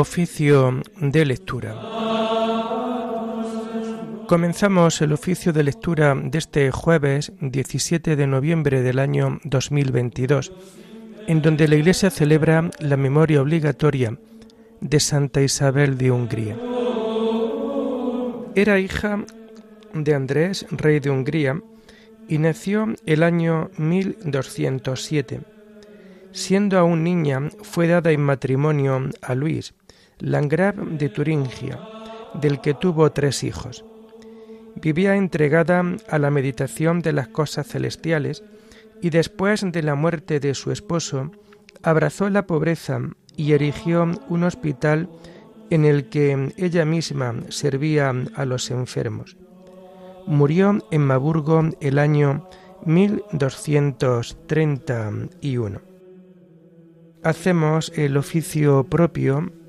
Oficio de lectura. Comenzamos el oficio de lectura de este jueves 17 de noviembre del año 2022, en donde la Iglesia celebra la memoria obligatoria de Santa Isabel de Hungría. Era hija de Andrés, rey de Hungría, y nació el año 1207. Siendo aún niña, fue dada en matrimonio a Luis, Landgraf de Turingia, del que tuvo tres hijos. Vivía entregada a la meditación de las cosas celestiales y después de la muerte de su esposo, abrazó la pobreza y erigió un hospital en el que ella misma servía a los enfermos. Murió en Maburgo el año 1231. Hacemos el oficio propio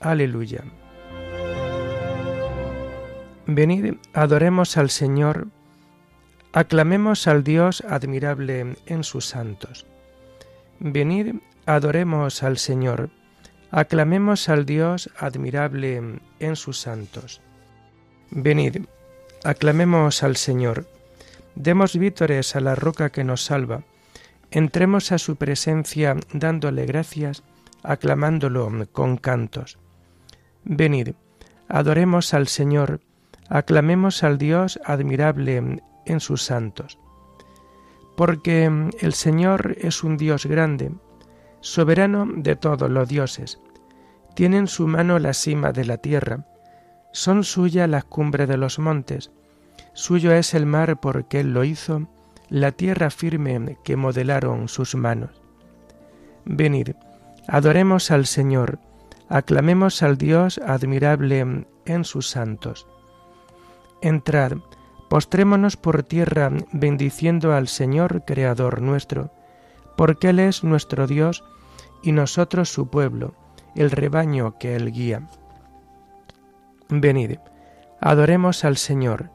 Aleluya. Venid, adoremos al Señor, aclamemos al Dios admirable en sus santos. Venid, adoremos al Señor, aclamemos al Dios admirable en sus santos. Venid, aclamemos al Señor, demos vítores a la roca que nos salva, entremos a su presencia dándole gracias, aclamándolo con cantos. Venid, adoremos al Señor, aclamemos al Dios admirable en sus santos. Porque el Señor es un Dios grande, soberano de todos los dioses. Tiene en su mano la cima de la tierra, son suyas las cumbres de los montes, suyo es el mar porque Él lo hizo, la tierra firme que modelaron sus manos. Venid, adoremos al Señor, Aclamemos al Dios admirable en sus santos. Entrad, postrémonos por tierra bendiciendo al Señor Creador nuestro, porque Él es nuestro Dios y nosotros su pueblo, el rebaño que Él guía. Venid, adoremos al Señor,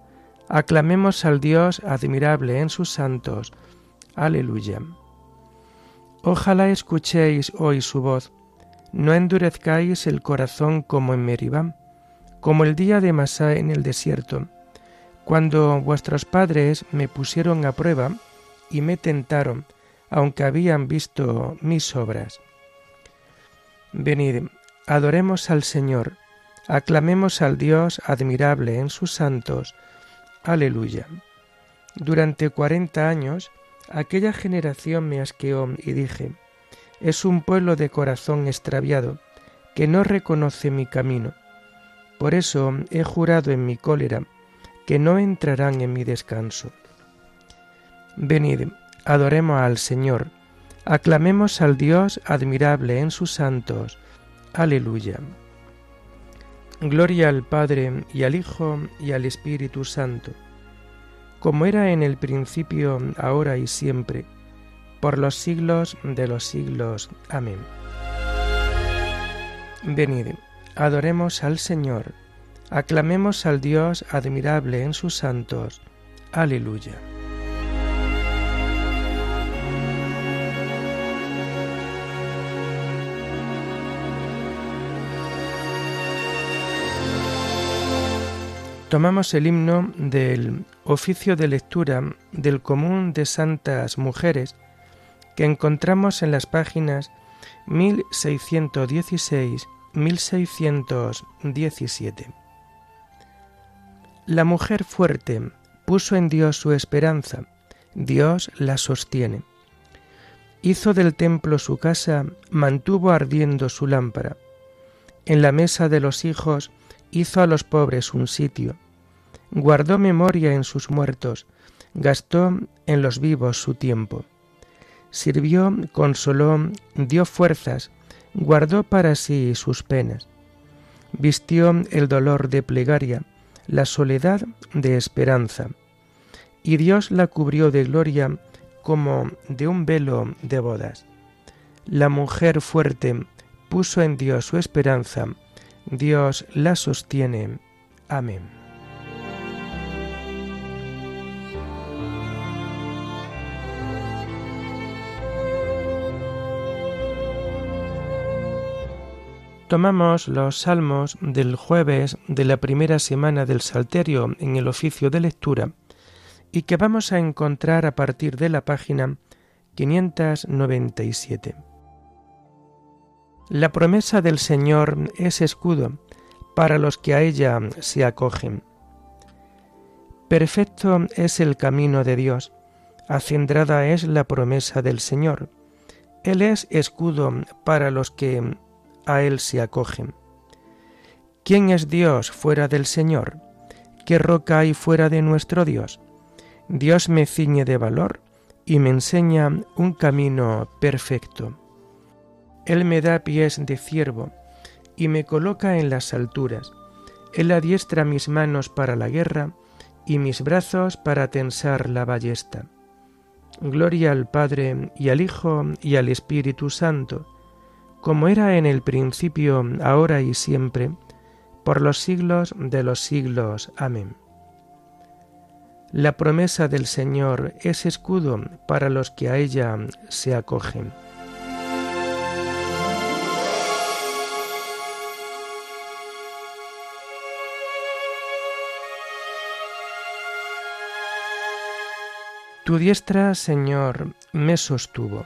aclamemos al Dios admirable en sus santos. Aleluya. Ojalá escuchéis hoy su voz no endurezcáis el corazón como en Meribá, como el día de Masá en el desierto, cuando vuestros padres me pusieron a prueba y me tentaron, aunque habían visto mis obras. Venid, adoremos al Señor, aclamemos al Dios admirable en sus santos. Aleluya. Durante cuarenta años aquella generación me asqueó y dije, es un pueblo de corazón extraviado, que no reconoce mi camino. Por eso he jurado en mi cólera, que no entrarán en mi descanso. Venid, adoremos al Señor, aclamemos al Dios admirable en sus santos. Aleluya. Gloria al Padre y al Hijo y al Espíritu Santo, como era en el principio, ahora y siempre, por los siglos de los siglos. Amén. Venid, adoremos al Señor, aclamemos al Dios admirable en sus santos. Aleluya. Tomamos el himno del oficio de lectura del común de santas mujeres que encontramos en las páginas 1616-1617. La mujer fuerte puso en Dios su esperanza, Dios la sostiene. Hizo del templo su casa, mantuvo ardiendo su lámpara. En la mesa de los hijos hizo a los pobres un sitio. Guardó memoria en sus muertos, gastó en los vivos su tiempo sirvió, consoló, dio fuerzas, guardó para sí sus penas. vistió el dolor de plegaria, la soledad de esperanza, y Dios la cubrió de gloria como de un velo de bodas. La mujer fuerte puso en Dios su esperanza, Dios la sostiene. Amén. Tomamos los salmos del jueves de la primera semana del Salterio en el oficio de lectura y que vamos a encontrar a partir de la página 597. La promesa del Señor es escudo para los que a ella se acogen. Perfecto es el camino de Dios, acendrada es la promesa del Señor. Él es escudo para los que a Él se acogen. ¿Quién es Dios fuera del Señor? ¿Qué roca hay fuera de nuestro Dios? Dios me ciñe de valor y me enseña un camino perfecto. Él me da pies de ciervo y me coloca en las alturas. Él adiestra mis manos para la guerra y mis brazos para tensar la ballesta. Gloria al Padre y al Hijo y al Espíritu Santo, como era en el principio, ahora y siempre, por los siglos de los siglos. Amén. La promesa del Señor es escudo para los que a ella se acogen. Tu diestra, Señor, me sostuvo.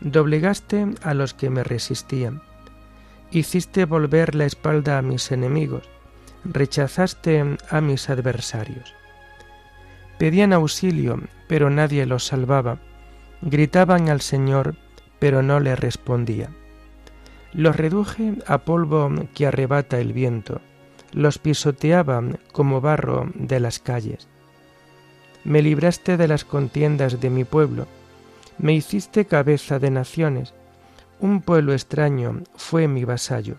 doblegaste a los que me resistían, hiciste volver la espalda a mis enemigos, rechazaste a mis adversarios. Pedían auxilio, pero nadie los salvaba, gritaban al Señor, pero no le respondía. Los reduje a polvo que arrebata el viento, los pisoteaba como barro de las calles. Me libraste de las contiendas de mi pueblo, me hiciste cabeza de naciones, un pueblo extraño fue mi vasallo.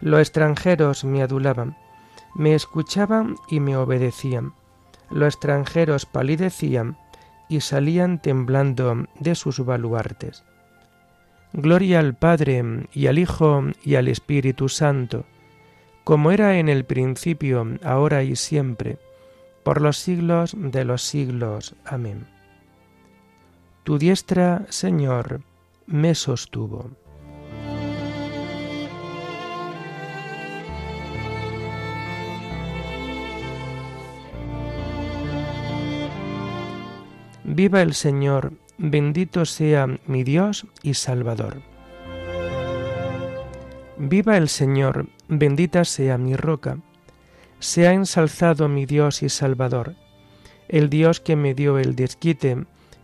Los extranjeros me adulaban, me escuchaban y me obedecían. Los extranjeros palidecían y salían temblando de sus baluartes. Gloria al Padre y al Hijo y al Espíritu Santo, como era en el principio, ahora y siempre, por los siglos de los siglos. Amén. Tu diestra, Señor, me sostuvo. Viva el Señor, bendito sea mi Dios y Salvador. Viva el Señor, bendita sea mi roca. Sea ensalzado mi Dios y Salvador, el Dios que me dio el desquite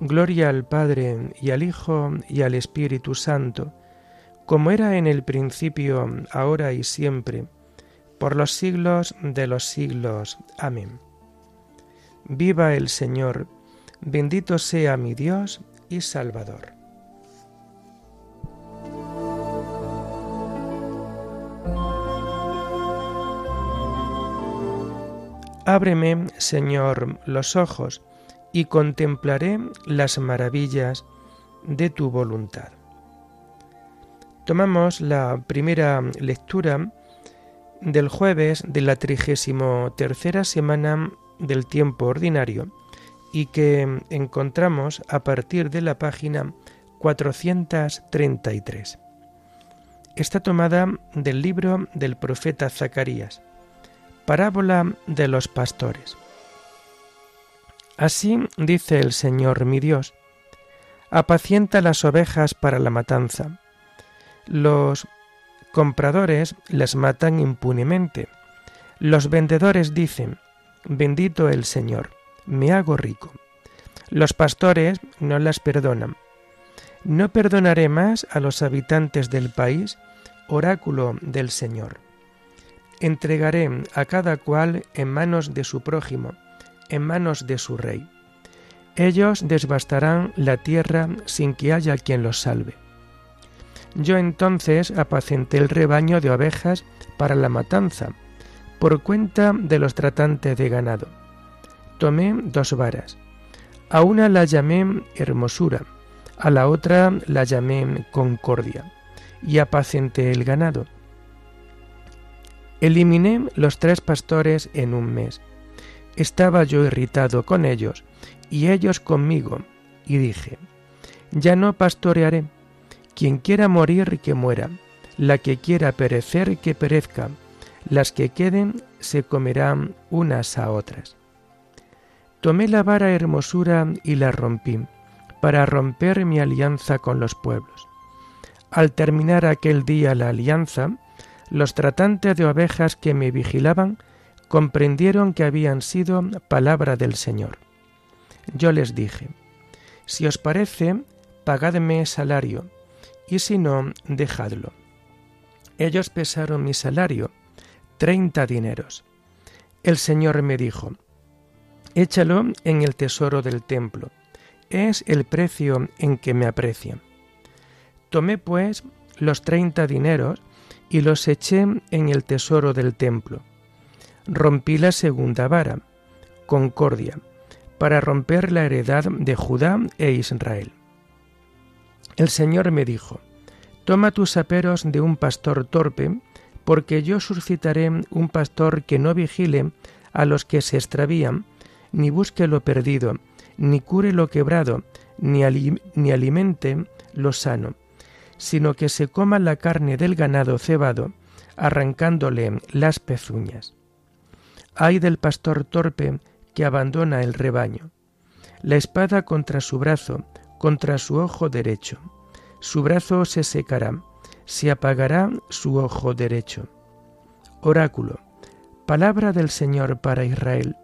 Gloria al Padre y al Hijo y al Espíritu Santo, como era en el principio, ahora y siempre, por los siglos de los siglos. Amén. Viva el Señor, bendito sea mi Dios y Salvador. Ábreme, Señor, los ojos, y contemplaré las maravillas de tu voluntad. Tomamos la primera lectura del jueves de la trigésimo tercera semana del tiempo ordinario y que encontramos a partir de la página 433. Está tomada del libro del profeta Zacarías, parábola de los pastores. Así dice el Señor mi Dios, apacienta las ovejas para la matanza. Los compradores las matan impunemente. Los vendedores dicen, bendito el Señor, me hago rico. Los pastores no las perdonan. No perdonaré más a los habitantes del país, oráculo del Señor. Entregaré a cada cual en manos de su prójimo, en manos de su rey. Ellos desbastarán la tierra sin que haya quien los salve. Yo entonces apacenté el rebaño de ovejas para la matanza, por cuenta de los tratantes de ganado. Tomé dos varas. A una la llamé hermosura, a la otra la llamé concordia, y apacenté el ganado. Eliminé los tres pastores en un mes. Estaba yo irritado con ellos, y ellos conmigo, y dije, ya no pastorearé quien quiera morir, que muera. La que quiera perecer, que perezca. Las que queden se comerán unas a otras. Tomé la vara hermosura y la rompí, para romper mi alianza con los pueblos. Al terminar aquel día la alianza, los tratantes de ovejas que me vigilaban comprendieron que habían sido palabra del Señor. Yo les dije, Si os parece, pagadme salario, y si no, dejadlo. Ellos pesaron mi salario, treinta dineros. El Señor me dijo, échalo en el tesoro del templo, es el precio en que me aprecian. Tomé pues los treinta dineros y los eché en el tesoro del templo. Rompí la segunda vara, concordia, para romper la heredad de Judá e Israel. El Señor me dijo, Toma tus aperos de un pastor torpe, porque yo suscitaré un pastor que no vigile a los que se extravían, ni busque lo perdido, ni cure lo quebrado, ni, ni alimente lo sano, sino que se coma la carne del ganado cebado, arrancándole las pezuñas. Ay del pastor torpe que abandona el rebaño. La espada contra su brazo, contra su ojo derecho. Su brazo se secará, se apagará su ojo derecho. Oráculo. Palabra del Señor para Israel.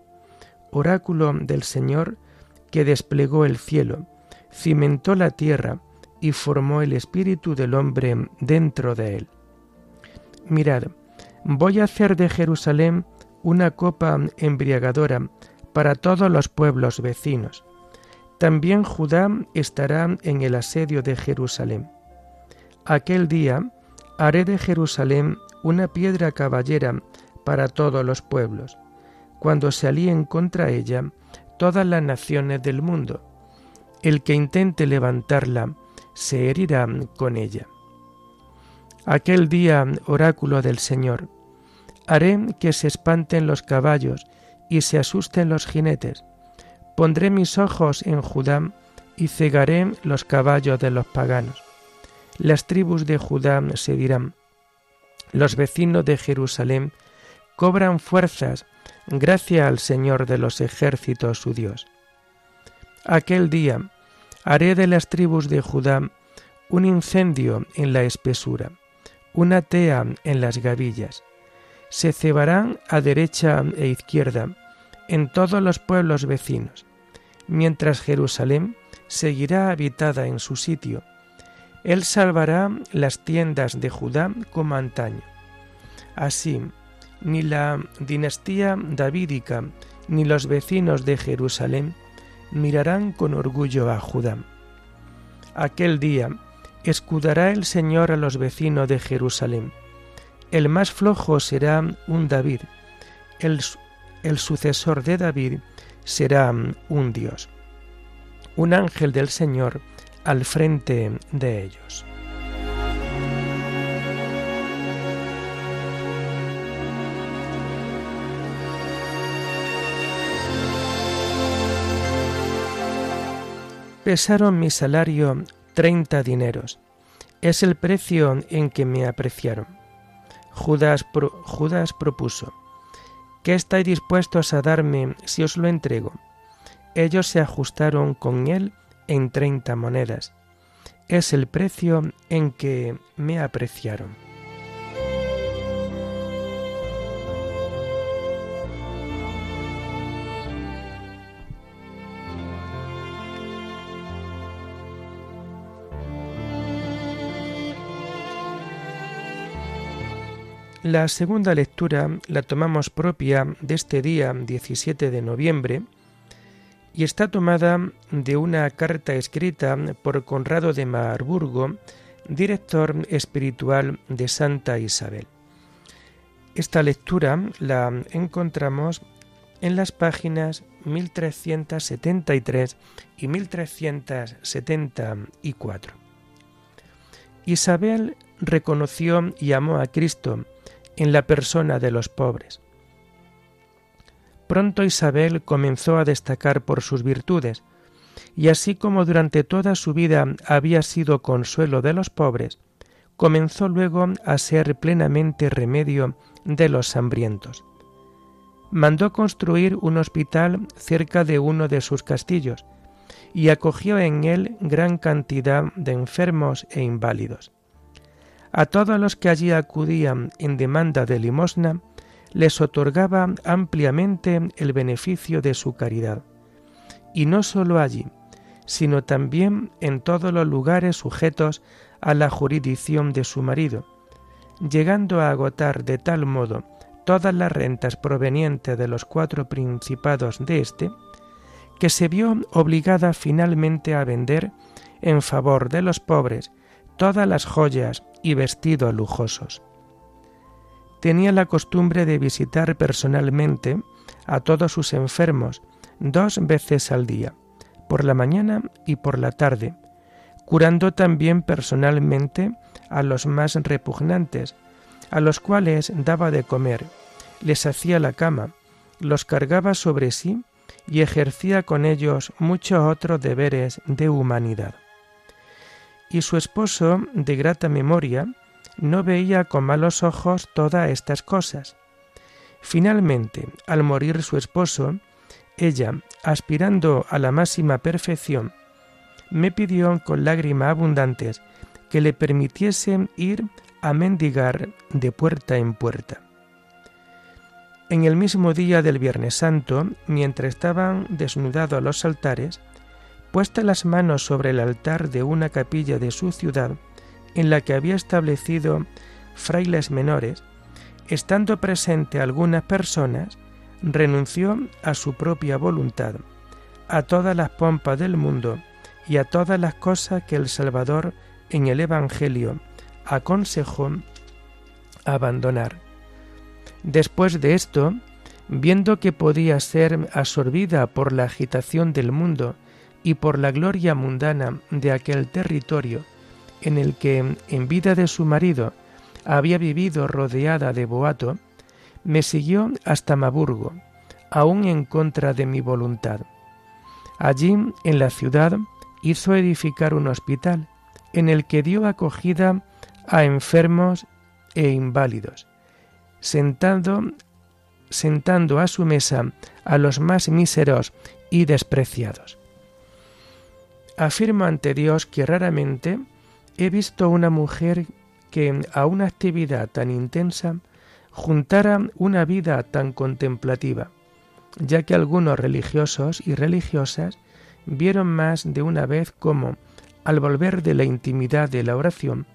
Oráculo del Señor que desplegó el cielo, cimentó la tierra y formó el espíritu del hombre dentro de él. Mirad, voy a hacer de Jerusalén una copa embriagadora para todos los pueblos vecinos también Judá estará en el asedio de Jerusalén. Aquel día haré de Jerusalén una piedra caballera para todos los pueblos, cuando se alíen contra ella todas las naciones del mundo. El que intente levantarla se herirá con ella. Aquel día, oráculo del Señor, haré que se espanten los caballos y se asusten los jinetes, Pondré mis ojos en Judá y cegaré los caballos de los paganos. Las tribus de Judá se dirán, los vecinos de Jerusalén cobran fuerzas gracias al Señor de los ejércitos su Dios. Aquel día haré de las tribus de Judá un incendio en la espesura, una tea en las gavillas. Se cebarán a derecha e izquierda, en todos los pueblos vecinos, mientras Jerusalén seguirá habitada en su sitio. Él salvará las tiendas de Judá como antaño. Así, ni la dinastía davídica ni los vecinos de Jerusalén mirarán con orgullo a Judá. Aquel día escudará el Señor a los vecinos de Jerusalén. El más flojo será un David, el, sucesor de David será mm, un Dios, un ángel del Señor al frente de ellos. Pesaron mi salario treinta dineros. Es el precio en que me apreciaron. Judas, Judas propuso, ¿qué estáis dispuestos a darme si os lo entrego? Ellos se ajustaron con él en treinta monedas. Es el precio en que me apreciaron. La segunda lectura la tomamos propia de este día 17 de noviembre y está tomada de una carta escrita por Conrado de Marburgo, director espiritual de Santa Isabel. Esta lectura la encontramos en las páginas 1373 y 1374. Isabel reconoció y amó a Cristo en la persona de los pobres. Pronto Isabel comenzó a destacar por sus virtudes, y así como durante toda su vida había sido consuelo de los pobres, comenzó luego a ser plenamente remedio de los hambrientos. Mandó construir un hospital cerca de uno de sus castillos, y acogió en él gran cantidad de enfermos e inválidos. A todos los que allí acudían en demanda de limosna, les otorgaba ampliamente el beneficio de su caridad. Y no sólo allí, sino también en todos los lugares sujetos a la jurisdicción de su marido, llegando a agotar de tal modo todas las rentas provenientes de los cuatro principados de éste, que se vio obligada finalmente a vender en favor de los pobres todas las joyas y vestidos lujosos. Tenía la costumbre de visitar personalmente a todos sus enfermos dos veces al día, por la mañana y por la tarde, curando también personalmente a los más repugnantes, a los cuales daba de comer, les hacía la cama, los cargaba sobre sí y ejercía con ellos muchos otros deberes de humanidad y su esposo, de grata memoria, no veía con malos ojos todas estas cosas. Finalmente, al morir su esposo, ella, aspirando a la máxima perfección, me pidió con lágrimas abundantes que le permitiese ir a mendigar de puerta en puerta. En el mismo día del Viernes Santo, mientras estaban desnudados los altares, puesta las manos sobre el altar de una capilla de su ciudad, en la que había establecido frailes menores, estando presente algunas personas, renunció a su propia voluntad, a todas las pompas del mundo y a todas las cosas que el Salvador en el Evangelio aconsejó abandonar. Después de esto, viendo que podía ser absorbida por la agitación del mundo y por la gloria mundana de aquel territorio en el que, en vida de su marido, había vivido rodeada de boato, me siguió hasta Maburgo, aún en contra de mi voluntad. Allí, en la ciudad, hizo edificar un hospital, en el que dio acogida a enfermos e inválidos, sentando, sentando a su mesa a los más míseros y despreciados. Afirmo ante Dios que raramente he visto una mujer que a una actividad tan intensa juntara una vida tan contemplativa, ya que algunos religiosos y religiosas vieron más de una vez cómo, al volver de la intimidad de la oración,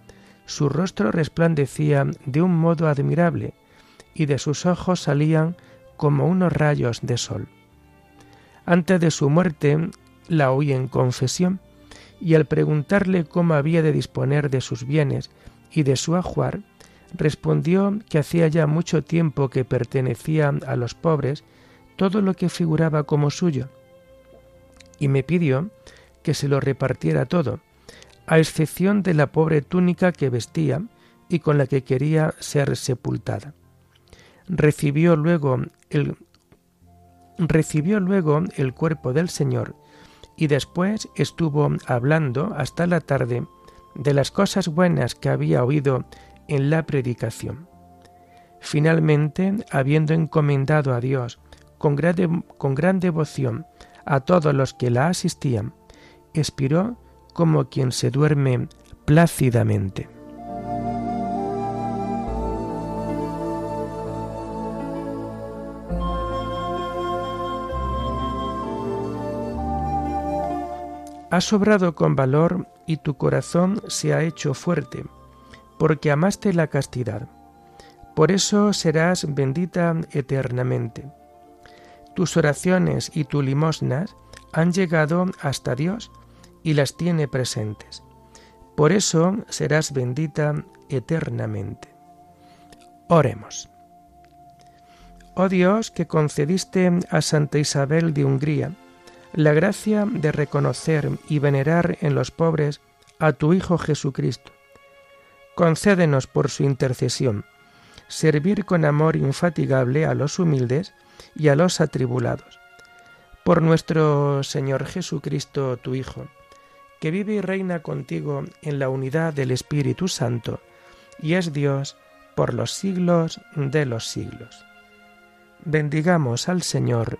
su rostro resplandecía de un modo admirable y de sus ojos salían como unos rayos de sol. Antes de su muerte, la oí en confesión, y al preguntarle cómo había de disponer de sus bienes y de su ajuar, respondió que hacía ya mucho tiempo que pertenecía a los pobres todo lo que figuraba como suyo, y me pidió que se lo repartiera todo, a excepción de la pobre túnica que vestía y con la que quería ser sepultada. Recibió luego el recibió luego el cuerpo del Señor y después estuvo hablando hasta la tarde de las cosas buenas que había oído en la predicación. Finalmente, habiendo encomendado a Dios con gran, con gran devoción a todos los que la asistían, expiró como quien se duerme plácidamente. Has sobrado con valor y tu corazón se ha hecho fuerte, porque amaste la castidad. Por eso serás bendita eternamente. Tus oraciones y tu limosnas han llegado hasta Dios y las tiene presentes. Por eso serás bendita eternamente. Oremos. Oh Dios, que concediste a Santa Isabel de Hungría la gracia de reconocer y venerar en los pobres a tu Hijo Jesucristo. Concédenos por su intercesión servir con amor infatigable a los humildes y a los atribulados. Por nuestro Señor Jesucristo, tu Hijo, que vive y reina contigo en la unidad del Espíritu Santo, y es Dios por los siglos de los siglos. Bendigamos al Señor